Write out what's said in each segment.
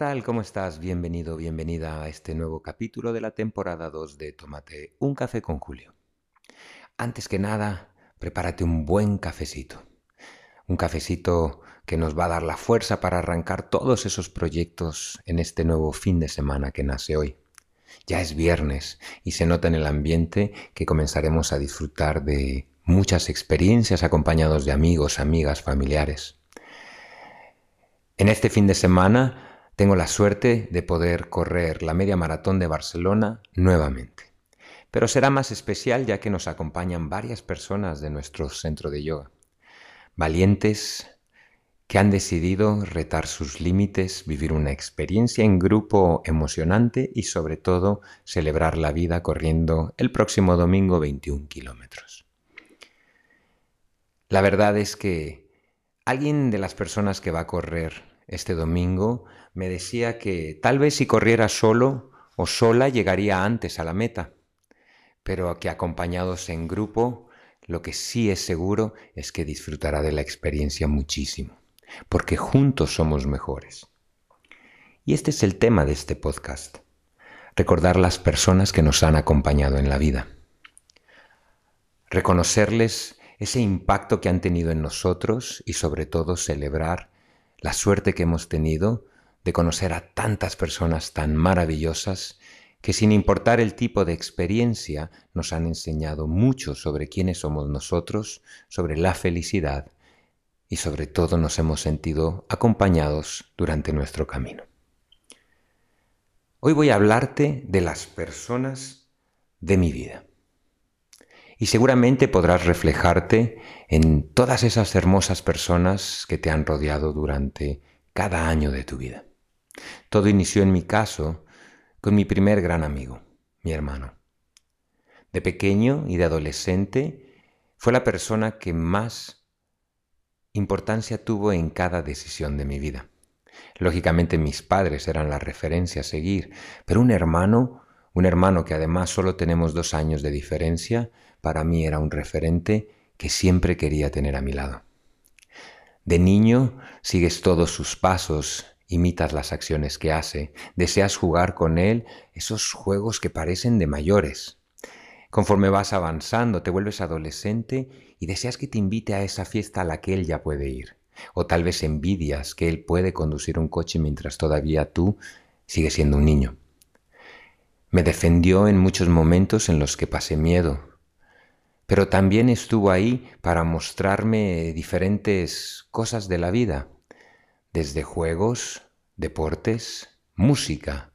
Hola, ¿qué tal? ¿Cómo estás? Bienvenido, bienvenida a este nuevo capítulo de la temporada 2 de Tómate un café con Julio. Antes que nada, prepárate un buen cafecito. Un cafecito que nos va a dar la fuerza para arrancar todos esos proyectos en este nuevo fin de semana que nace hoy. Ya es viernes y se nota en el ambiente que comenzaremos a disfrutar de muchas experiencias acompañados de amigos, amigas, familiares. En este fin de semana tengo la suerte de poder correr la media maratón de Barcelona nuevamente. Pero será más especial ya que nos acompañan varias personas de nuestro centro de yoga. Valientes que han decidido retar sus límites, vivir una experiencia en grupo emocionante y sobre todo celebrar la vida corriendo el próximo domingo 21 kilómetros. La verdad es que alguien de las personas que va a correr este domingo me decía que tal vez si corriera solo o sola llegaría antes a la meta, pero que acompañados en grupo, lo que sí es seguro es que disfrutará de la experiencia muchísimo, porque juntos somos mejores. Y este es el tema de este podcast, recordar las personas que nos han acompañado en la vida, reconocerles ese impacto que han tenido en nosotros y sobre todo celebrar la suerte que hemos tenido de conocer a tantas personas tan maravillosas que sin importar el tipo de experiencia nos han enseñado mucho sobre quiénes somos nosotros, sobre la felicidad y sobre todo nos hemos sentido acompañados durante nuestro camino. Hoy voy a hablarte de las personas de mi vida. Y seguramente podrás reflejarte en todas esas hermosas personas que te han rodeado durante cada año de tu vida. Todo inició en mi caso con mi primer gran amigo, mi hermano. De pequeño y de adolescente fue la persona que más importancia tuvo en cada decisión de mi vida. Lógicamente mis padres eran la referencia a seguir, pero un hermano, un hermano que además solo tenemos dos años de diferencia, para mí era un referente que siempre quería tener a mi lado. De niño sigues todos sus pasos imitas las acciones que hace, deseas jugar con él esos juegos que parecen de mayores. Conforme vas avanzando, te vuelves adolescente y deseas que te invite a esa fiesta a la que él ya puede ir. O tal vez envidias que él puede conducir un coche mientras todavía tú sigues siendo un niño. Me defendió en muchos momentos en los que pasé miedo, pero también estuvo ahí para mostrarme diferentes cosas de la vida, desde juegos, deportes, música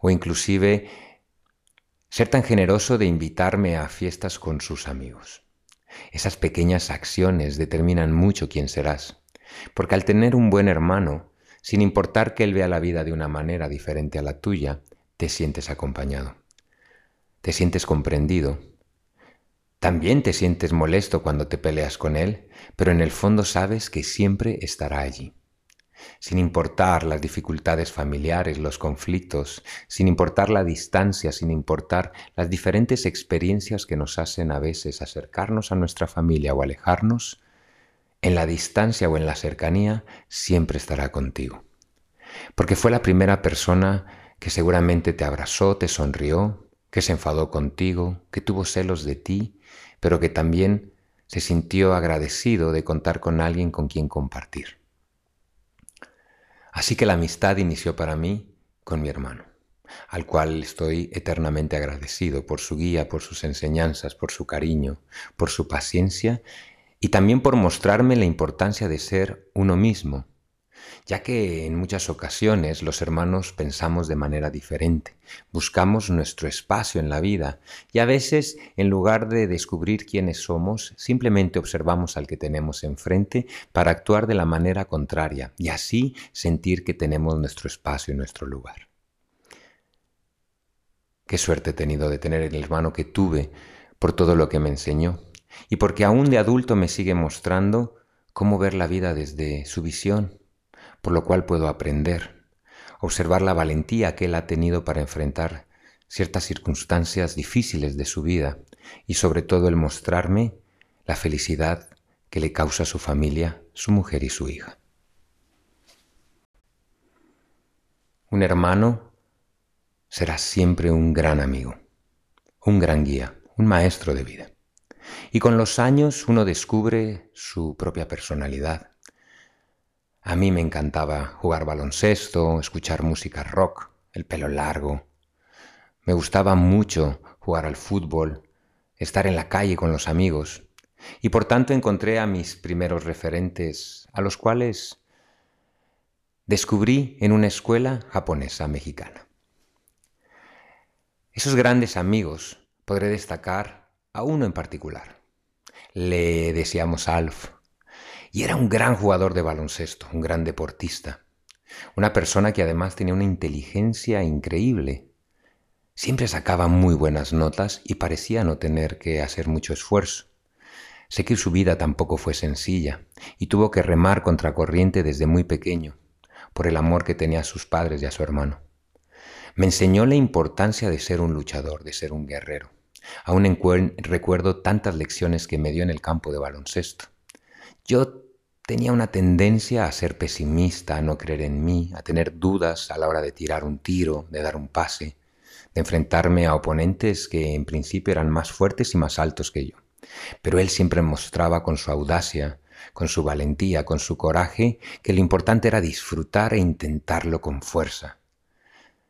o inclusive ser tan generoso de invitarme a fiestas con sus amigos. Esas pequeñas acciones determinan mucho quién serás, porque al tener un buen hermano, sin importar que él vea la vida de una manera diferente a la tuya, te sientes acompañado, te sientes comprendido. También te sientes molesto cuando te peleas con él, pero en el fondo sabes que siempre estará allí sin importar las dificultades familiares, los conflictos, sin importar la distancia, sin importar las diferentes experiencias que nos hacen a veces acercarnos a nuestra familia o alejarnos, en la distancia o en la cercanía siempre estará contigo. Porque fue la primera persona que seguramente te abrazó, te sonrió, que se enfadó contigo, que tuvo celos de ti, pero que también se sintió agradecido de contar con alguien con quien compartir. Así que la amistad inició para mí con mi hermano, al cual estoy eternamente agradecido por su guía, por sus enseñanzas, por su cariño, por su paciencia y también por mostrarme la importancia de ser uno mismo, ya que en muchas ocasiones los hermanos pensamos de manera diferente, buscamos nuestro espacio en la vida y a veces en lugar de descubrir quiénes somos, simplemente observamos al que tenemos enfrente para actuar de la manera contraria y así sentir que tenemos nuestro espacio y nuestro lugar. Qué suerte he tenido de tener el hermano que tuve por todo lo que me enseñó y porque aún de adulto me sigue mostrando cómo ver la vida desde su visión por lo cual puedo aprender, observar la valentía que él ha tenido para enfrentar ciertas circunstancias difíciles de su vida y sobre todo el mostrarme la felicidad que le causa su familia, su mujer y su hija. Un hermano será siempre un gran amigo, un gran guía, un maestro de vida. Y con los años uno descubre su propia personalidad. A mí me encantaba jugar baloncesto, escuchar música rock, el pelo largo. Me gustaba mucho jugar al fútbol, estar en la calle con los amigos. Y por tanto encontré a mis primeros referentes, a los cuales descubrí en una escuela japonesa mexicana. Esos grandes amigos podré destacar a uno en particular. Le deseamos Alf. Y era un gran jugador de baloncesto, un gran deportista. Una persona que además tenía una inteligencia increíble. Siempre sacaba muy buenas notas y parecía no tener que hacer mucho esfuerzo. Sé que su vida tampoco fue sencilla y tuvo que remar contracorriente desde muy pequeño por el amor que tenía a sus padres y a su hermano. Me enseñó la importancia de ser un luchador, de ser un guerrero. Aún recuerdo tantas lecciones que me dio en el campo de baloncesto. Yo tenía una tendencia a ser pesimista, a no creer en mí, a tener dudas a la hora de tirar un tiro, de dar un pase, de enfrentarme a oponentes que en principio eran más fuertes y más altos que yo. Pero él siempre mostraba con su audacia, con su valentía, con su coraje, que lo importante era disfrutar e intentarlo con fuerza,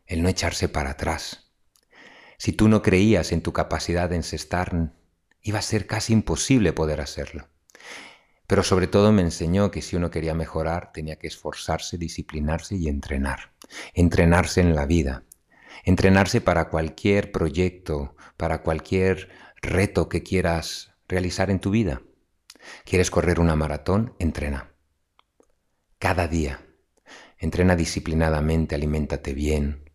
el no echarse para atrás. Si tú no creías en tu capacidad de encestar, iba a ser casi imposible poder hacerlo. Pero sobre todo me enseñó que si uno quería mejorar tenía que esforzarse, disciplinarse y entrenar. Entrenarse en la vida. Entrenarse para cualquier proyecto, para cualquier reto que quieras realizar en tu vida. ¿Quieres correr una maratón? Entrena. Cada día. Entrena disciplinadamente, aliméntate bien.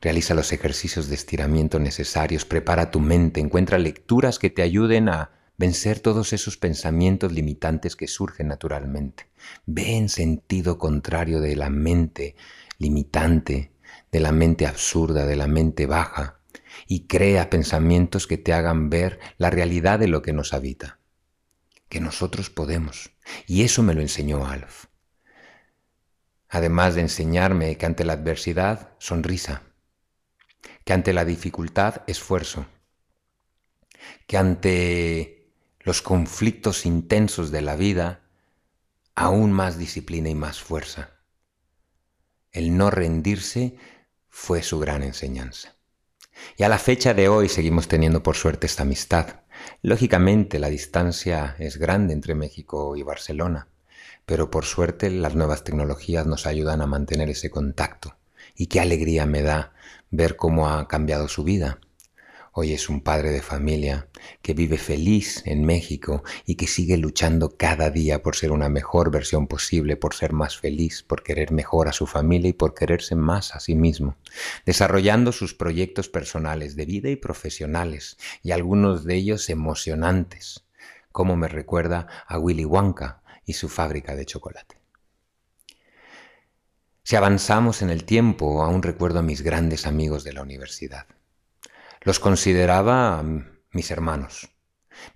Realiza los ejercicios de estiramiento necesarios, prepara tu mente, encuentra lecturas que te ayuden a vencer todos esos pensamientos limitantes que surgen naturalmente. Ve en sentido contrario de la mente limitante, de la mente absurda, de la mente baja, y crea pensamientos que te hagan ver la realidad de lo que nos habita que nosotros podemos. Y eso me lo enseñó Alf. Además de enseñarme que ante la adversidad, sonrisa, que ante la dificultad, esfuerzo, que ante los conflictos intensos de la vida, aún más disciplina y más fuerza. El no rendirse fue su gran enseñanza. Y a la fecha de hoy seguimos teniendo por suerte esta amistad. Lógicamente la distancia es grande entre México y Barcelona, pero por suerte las nuevas tecnologías nos ayudan a mantener ese contacto. Y qué alegría me da ver cómo ha cambiado su vida Hoy es un padre de familia que vive feliz en México y que sigue luchando cada día por ser una mejor versión posible, por ser más feliz, por querer mejor a su familia y por quererse más a sí mismo, desarrollando sus proyectos personales de vida y profesionales, y algunos de ellos emocionantes, como me recuerda a Willy Wonka y su fábrica de chocolate. Si avanzamos en el tiempo, aún recuerdo a mis grandes amigos de la universidad. Los consideraba mis hermanos.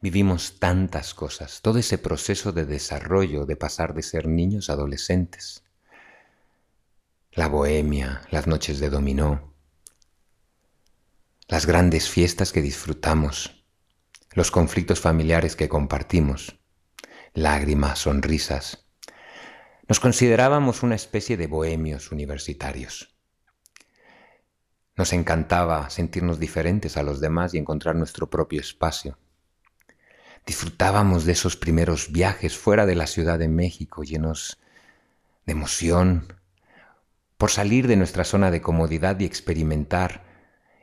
Vivimos tantas cosas, todo ese proceso de desarrollo, de pasar de ser niños a adolescentes. La bohemia, las noches de dominó, las grandes fiestas que disfrutamos, los conflictos familiares que compartimos, lágrimas, sonrisas. Nos considerábamos una especie de bohemios universitarios. Nos encantaba sentirnos diferentes a los demás y encontrar nuestro propio espacio. Disfrutábamos de esos primeros viajes fuera de la Ciudad de México llenos de emoción, por salir de nuestra zona de comodidad y experimentar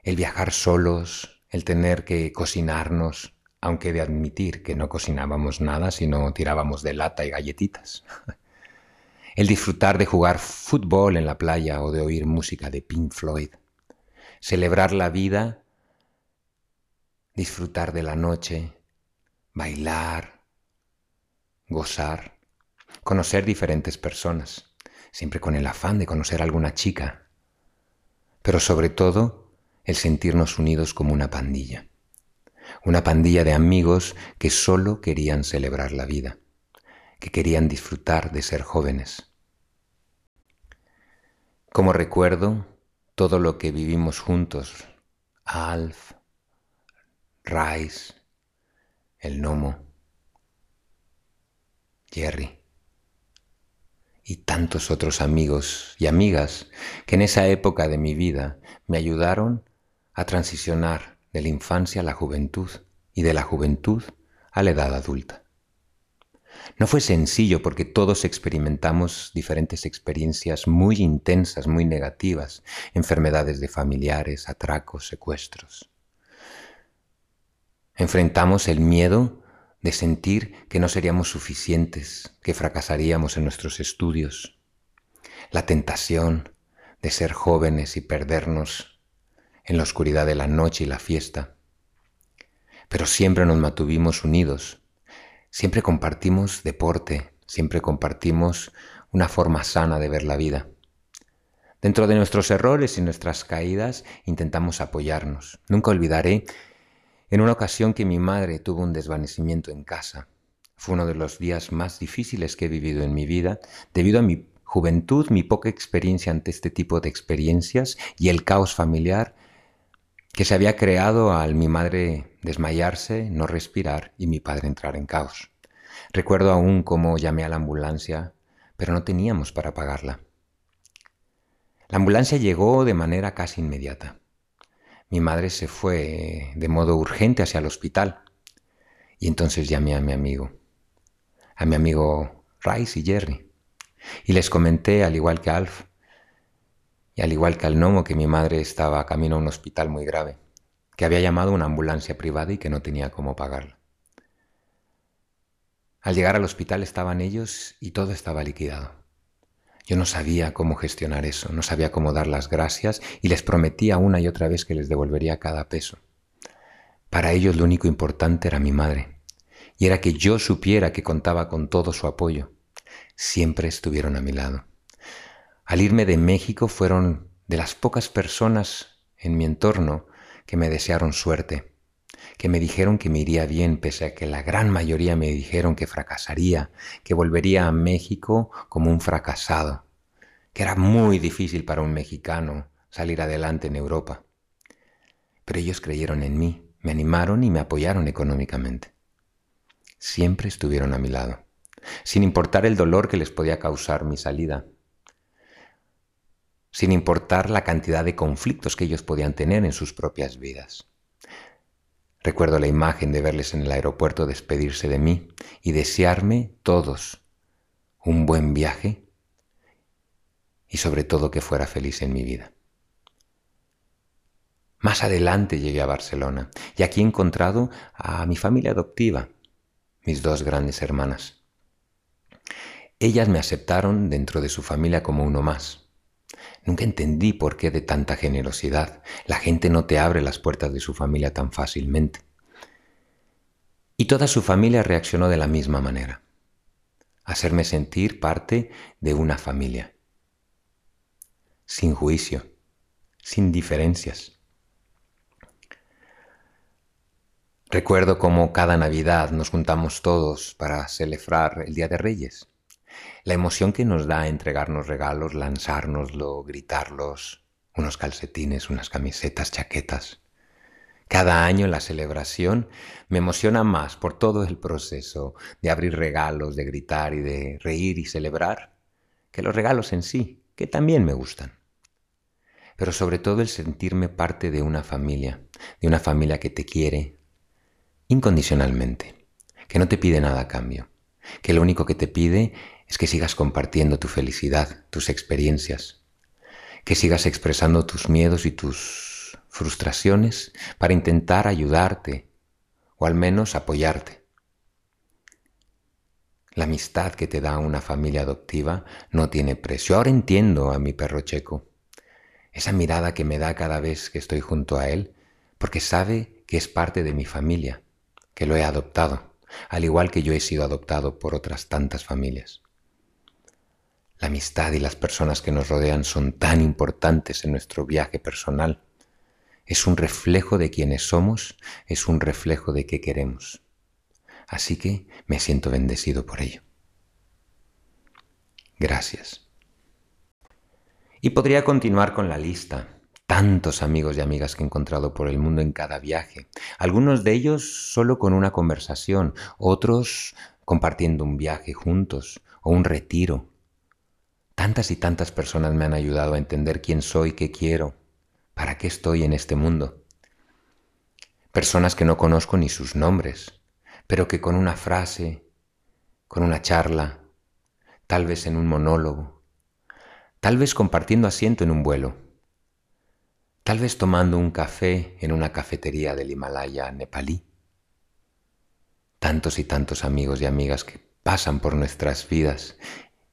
el viajar solos, el tener que cocinarnos, aunque de admitir que no cocinábamos nada, sino tirábamos de lata y galletitas. El disfrutar de jugar fútbol en la playa o de oír música de Pink Floyd celebrar la vida, disfrutar de la noche, bailar, gozar, conocer diferentes personas, siempre con el afán de conocer a alguna chica, pero sobre todo el sentirnos unidos como una pandilla, una pandilla de amigos que solo querían celebrar la vida, que querían disfrutar de ser jóvenes. Como recuerdo todo lo que vivimos juntos, Alf, Rice, el gnomo, Jerry y tantos otros amigos y amigas que en esa época de mi vida me ayudaron a transicionar de la infancia a la juventud y de la juventud a la edad adulta. No fue sencillo porque todos experimentamos diferentes experiencias muy intensas, muy negativas, enfermedades de familiares, atracos, secuestros. Enfrentamos el miedo de sentir que no seríamos suficientes, que fracasaríamos en nuestros estudios, la tentación de ser jóvenes y perdernos en la oscuridad de la noche y la fiesta. Pero siempre nos mantuvimos unidos Siempre compartimos deporte, siempre compartimos una forma sana de ver la vida. Dentro de nuestros errores y nuestras caídas intentamos apoyarnos. Nunca olvidaré en una ocasión que mi madre tuvo un desvanecimiento en casa. Fue uno de los días más difíciles que he vivido en mi vida debido a mi juventud, mi poca experiencia ante este tipo de experiencias y el caos familiar que se había creado al mi madre desmayarse, no respirar y mi padre entrar en caos. Recuerdo aún cómo llamé a la ambulancia, pero no teníamos para pagarla. La ambulancia llegó de manera casi inmediata. Mi madre se fue de modo urgente hacia el hospital y entonces llamé a mi amigo, a mi amigo Rice y Jerry, y les comenté, al igual que Alf, y al igual que al gnomo que mi madre estaba camino a un hospital muy grave, que había llamado una ambulancia privada y que no tenía cómo pagarla. Al llegar al hospital estaban ellos y todo estaba liquidado. Yo no sabía cómo gestionar eso, no sabía cómo dar las gracias y les prometía una y otra vez que les devolvería cada peso. Para ellos lo único importante era mi madre, y era que yo supiera que contaba con todo su apoyo. Siempre estuvieron a mi lado. Al irme de México fueron de las pocas personas en mi entorno que me desearon suerte, que me dijeron que me iría bien, pese a que la gran mayoría me dijeron que fracasaría, que volvería a México como un fracasado, que era muy difícil para un mexicano salir adelante en Europa. Pero ellos creyeron en mí, me animaron y me apoyaron económicamente. Siempre estuvieron a mi lado, sin importar el dolor que les podía causar mi salida sin importar la cantidad de conflictos que ellos podían tener en sus propias vidas. Recuerdo la imagen de verles en el aeropuerto despedirse de mí y desearme todos un buen viaje y sobre todo que fuera feliz en mi vida. Más adelante llegué a Barcelona y aquí he encontrado a mi familia adoptiva, mis dos grandes hermanas. Ellas me aceptaron dentro de su familia como uno más. Nunca entendí por qué de tanta generosidad. La gente no te abre las puertas de su familia tan fácilmente. Y toda su familia reaccionó de la misma manera. Hacerme sentir parte de una familia. Sin juicio, sin diferencias. Recuerdo cómo cada Navidad nos juntamos todos para celebrar el Día de Reyes. La emoción que nos da entregarnos regalos, lanzárnoslo, gritarlos, unos calcetines, unas camisetas, chaquetas. Cada año la celebración me emociona más por todo el proceso de abrir regalos, de gritar y de reír y celebrar, que los regalos en sí, que también me gustan. Pero sobre todo el sentirme parte de una familia, de una familia que te quiere incondicionalmente, que no te pide nada a cambio, que lo único que te pide es que sigas compartiendo tu felicidad, tus experiencias, que sigas expresando tus miedos y tus frustraciones para intentar ayudarte o al menos apoyarte. La amistad que te da una familia adoptiva no tiene precio. Ahora entiendo a mi perro checo. Esa mirada que me da cada vez que estoy junto a él, porque sabe que es parte de mi familia, que lo he adoptado, al igual que yo he sido adoptado por otras tantas familias. La amistad y las personas que nos rodean son tan importantes en nuestro viaje personal. Es un reflejo de quienes somos, es un reflejo de qué queremos. Así que me siento bendecido por ello. Gracias. Y podría continuar con la lista. Tantos amigos y amigas que he encontrado por el mundo en cada viaje. Algunos de ellos solo con una conversación, otros compartiendo un viaje juntos o un retiro. Tantas y tantas personas me han ayudado a entender quién soy, qué quiero, para qué estoy en este mundo. Personas que no conozco ni sus nombres, pero que con una frase, con una charla, tal vez en un monólogo, tal vez compartiendo asiento en un vuelo, tal vez tomando un café en una cafetería del Himalaya nepalí. Tantos y tantos amigos y amigas que pasan por nuestras vidas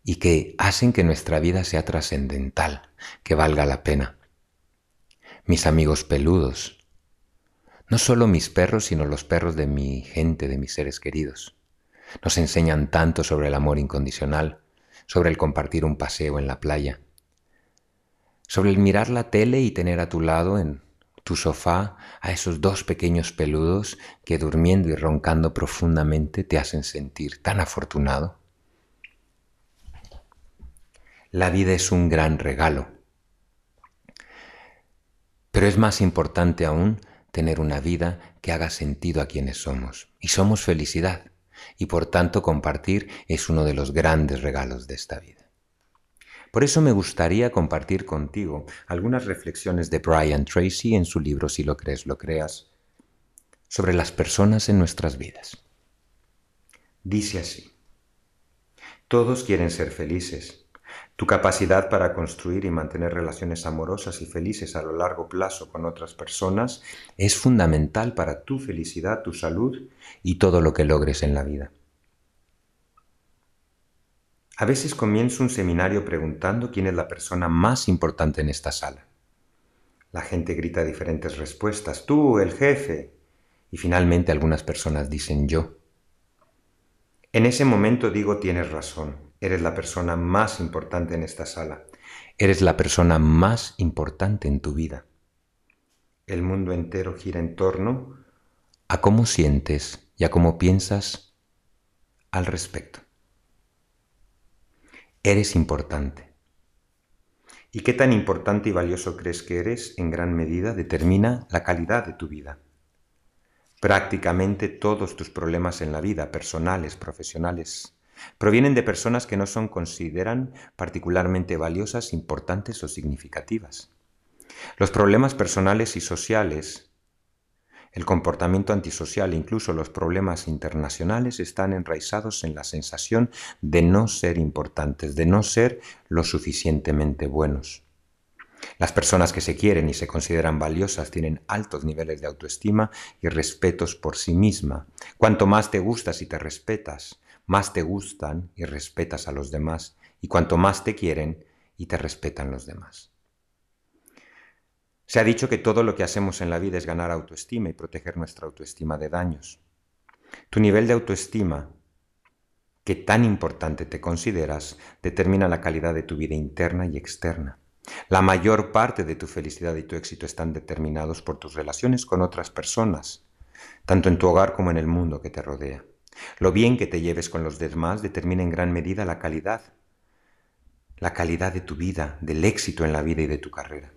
y que hacen que nuestra vida sea trascendental, que valga la pena. Mis amigos peludos, no solo mis perros, sino los perros de mi gente, de mis seres queridos. Nos enseñan tanto sobre el amor incondicional, sobre el compartir un paseo en la playa, sobre el mirar la tele y tener a tu lado en tu sofá a esos dos pequeños peludos que durmiendo y roncando profundamente te hacen sentir tan afortunado. La vida es un gran regalo, pero es más importante aún tener una vida que haga sentido a quienes somos. Y somos felicidad y por tanto compartir es uno de los grandes regalos de esta vida. Por eso me gustaría compartir contigo algunas reflexiones de Brian Tracy en su libro Si lo crees, lo creas, sobre las personas en nuestras vidas. Dice así, todos quieren ser felices, tu capacidad para construir y mantener relaciones amorosas y felices a lo largo plazo con otras personas es fundamental para tu felicidad, tu salud y todo lo que logres en la vida. A veces comienzo un seminario preguntando quién es la persona más importante en esta sala. La gente grita diferentes respuestas, tú, el jefe, y finalmente algunas personas dicen yo. En ese momento digo tienes razón, Eres la persona más importante en esta sala. Eres la persona más importante en tu vida. El mundo entero gira en torno a cómo sientes y a cómo piensas al respecto. Eres importante. ¿Y qué tan importante y valioso crees que eres en gran medida determina la calidad de tu vida? Prácticamente todos tus problemas en la vida, personales, profesionales, Provienen de personas que no son consideran particularmente valiosas, importantes o significativas. Los problemas personales y sociales, el comportamiento antisocial e incluso los problemas internacionales están enraizados en la sensación de no ser importantes, de no ser lo suficientemente buenos. Las personas que se quieren y se consideran valiosas tienen altos niveles de autoestima y respetos por sí misma. Cuanto más te gustas y te respetas, más te gustan y respetas a los demás, y cuanto más te quieren y te respetan los demás. Se ha dicho que todo lo que hacemos en la vida es ganar autoestima y proteger nuestra autoestima de daños. Tu nivel de autoestima, que tan importante te consideras, determina la calidad de tu vida interna y externa. La mayor parte de tu felicidad y tu éxito están determinados por tus relaciones con otras personas, tanto en tu hogar como en el mundo que te rodea. Lo bien que te lleves con los demás determina en gran medida la calidad, la calidad de tu vida, del éxito en la vida y de tu carrera.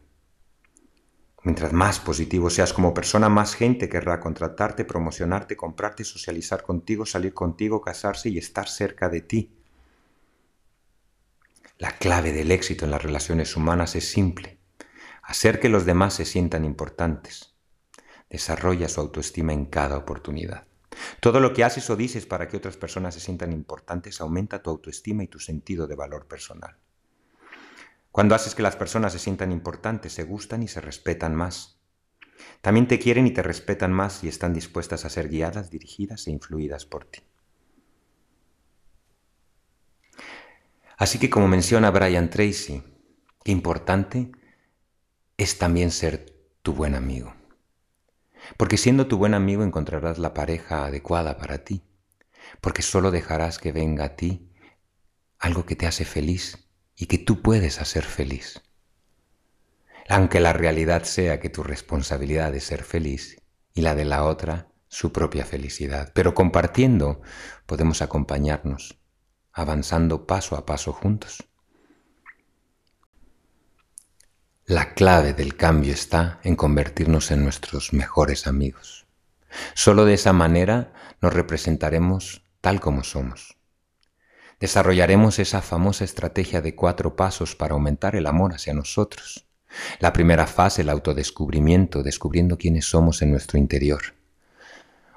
Mientras más positivo seas como persona, más gente querrá contratarte, promocionarte, comprarte, socializar contigo, salir contigo, casarse y estar cerca de ti. La clave del éxito en las relaciones humanas es simple. Hacer que los demás se sientan importantes. Desarrolla su autoestima en cada oportunidad. Todo lo que haces o dices para que otras personas se sientan importantes aumenta tu autoestima y tu sentido de valor personal. Cuando haces que las personas se sientan importantes, se gustan y se respetan más. También te quieren y te respetan más y están dispuestas a ser guiadas, dirigidas e influidas por ti. Así que como menciona Brian Tracy, importante es también ser tu buen amigo. Porque siendo tu buen amigo encontrarás la pareja adecuada para ti, porque solo dejarás que venga a ti algo que te hace feliz y que tú puedes hacer feliz. Aunque la realidad sea que tu responsabilidad es ser feliz y la de la otra su propia felicidad, pero compartiendo podemos acompañarnos, avanzando paso a paso juntos. La clave del cambio está en convertirnos en nuestros mejores amigos. Solo de esa manera nos representaremos tal como somos. Desarrollaremos esa famosa estrategia de cuatro pasos para aumentar el amor hacia nosotros. La primera fase, el autodescubrimiento, descubriendo quiénes somos en nuestro interior.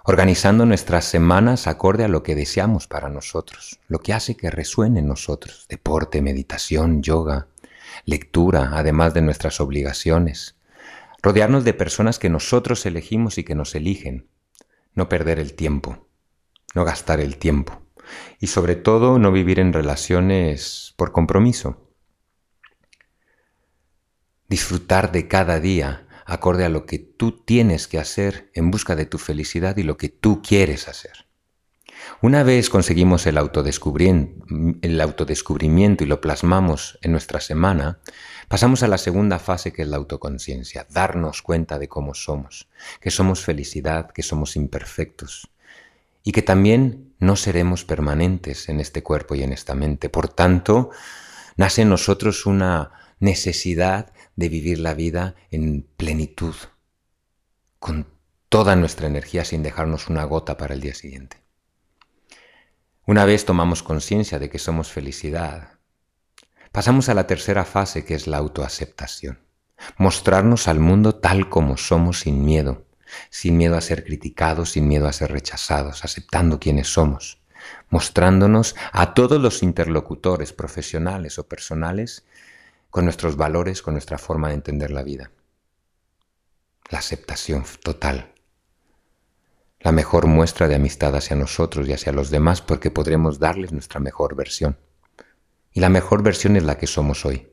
Organizando nuestras semanas acorde a lo que deseamos para nosotros, lo que hace que resuene en nosotros. Deporte, meditación, yoga, lectura, además de nuestras obligaciones. Rodearnos de personas que nosotros elegimos y que nos eligen. No perder el tiempo, no gastar el tiempo. Y sobre todo no vivir en relaciones por compromiso disfrutar de cada día acorde a lo que tú tienes que hacer en busca de tu felicidad y lo que tú quieres hacer. Una vez conseguimos el, el autodescubrimiento y lo plasmamos en nuestra semana, pasamos a la segunda fase que es la autoconciencia, darnos cuenta de cómo somos, que somos felicidad, que somos imperfectos y que también no seremos permanentes en este cuerpo y en esta mente. Por tanto, nace en nosotros una necesidad de vivir la vida en plenitud, con toda nuestra energía sin dejarnos una gota para el día siguiente. Una vez tomamos conciencia de que somos felicidad, pasamos a la tercera fase que es la autoaceptación. Mostrarnos al mundo tal como somos sin miedo, sin miedo a ser criticados, sin miedo a ser rechazados, aceptando quienes somos, mostrándonos a todos los interlocutores profesionales o personales con nuestros valores, con nuestra forma de entender la vida. La aceptación total. La mejor muestra de amistad hacia nosotros y hacia los demás porque podremos darles nuestra mejor versión. Y la mejor versión es la que somos hoy.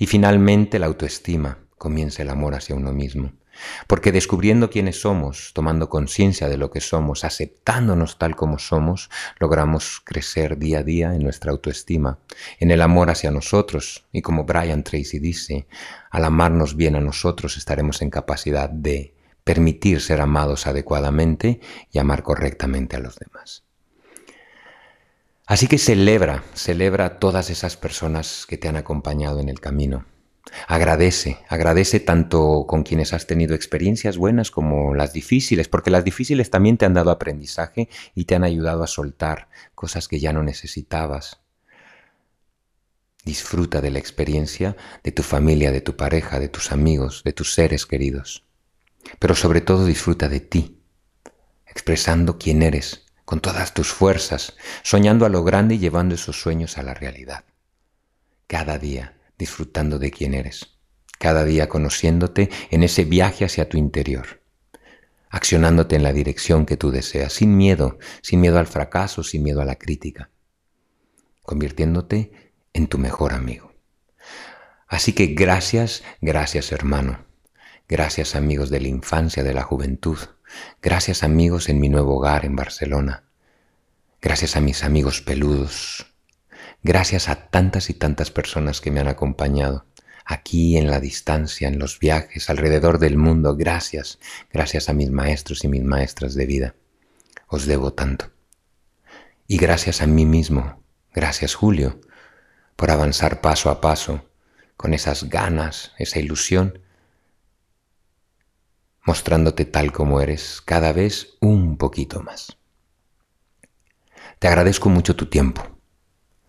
Y finalmente la autoestima, comienza el amor hacia uno mismo. Porque descubriendo quiénes somos, tomando conciencia de lo que somos, aceptándonos tal como somos, logramos crecer día a día en nuestra autoestima, en el amor hacia nosotros. Y como Brian Tracy dice, al amarnos bien a nosotros estaremos en capacidad de permitir ser amados adecuadamente y amar correctamente a los demás. Así que celebra, celebra todas esas personas que te han acompañado en el camino Agradece, agradece tanto con quienes has tenido experiencias buenas como las difíciles, porque las difíciles también te han dado aprendizaje y te han ayudado a soltar cosas que ya no necesitabas. Disfruta de la experiencia de tu familia, de tu pareja, de tus amigos, de tus seres queridos. Pero sobre todo disfruta de ti, expresando quién eres, con todas tus fuerzas, soñando a lo grande y llevando esos sueños a la realidad. Cada día disfrutando de quién eres, cada día conociéndote en ese viaje hacia tu interior, accionándote en la dirección que tú deseas, sin miedo, sin miedo al fracaso, sin miedo a la crítica, convirtiéndote en tu mejor amigo. Así que gracias, gracias hermano, gracias amigos de la infancia, de la juventud, gracias amigos en mi nuevo hogar en Barcelona, gracias a mis amigos peludos, Gracias a tantas y tantas personas que me han acompañado, aquí en la distancia, en los viajes, alrededor del mundo. Gracias, gracias a mis maestros y mis maestras de vida. Os debo tanto. Y gracias a mí mismo, gracias Julio, por avanzar paso a paso, con esas ganas, esa ilusión, mostrándote tal como eres cada vez un poquito más. Te agradezco mucho tu tiempo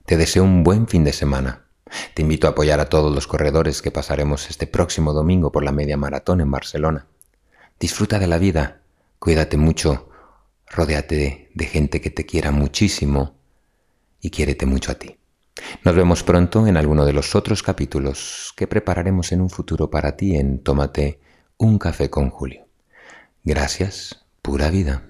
te deseo un buen fin de semana. Te invito a apoyar a todos los corredores que pasaremos este próximo domingo por la media maratón en Barcelona. Disfruta de la vida, cuídate mucho, rodéate de gente que te quiera muchísimo y quiérete mucho a ti. Nos vemos pronto en alguno de los otros capítulos que prepararemos en un futuro para ti en Tómate un café con Julio. Gracias, pura vida.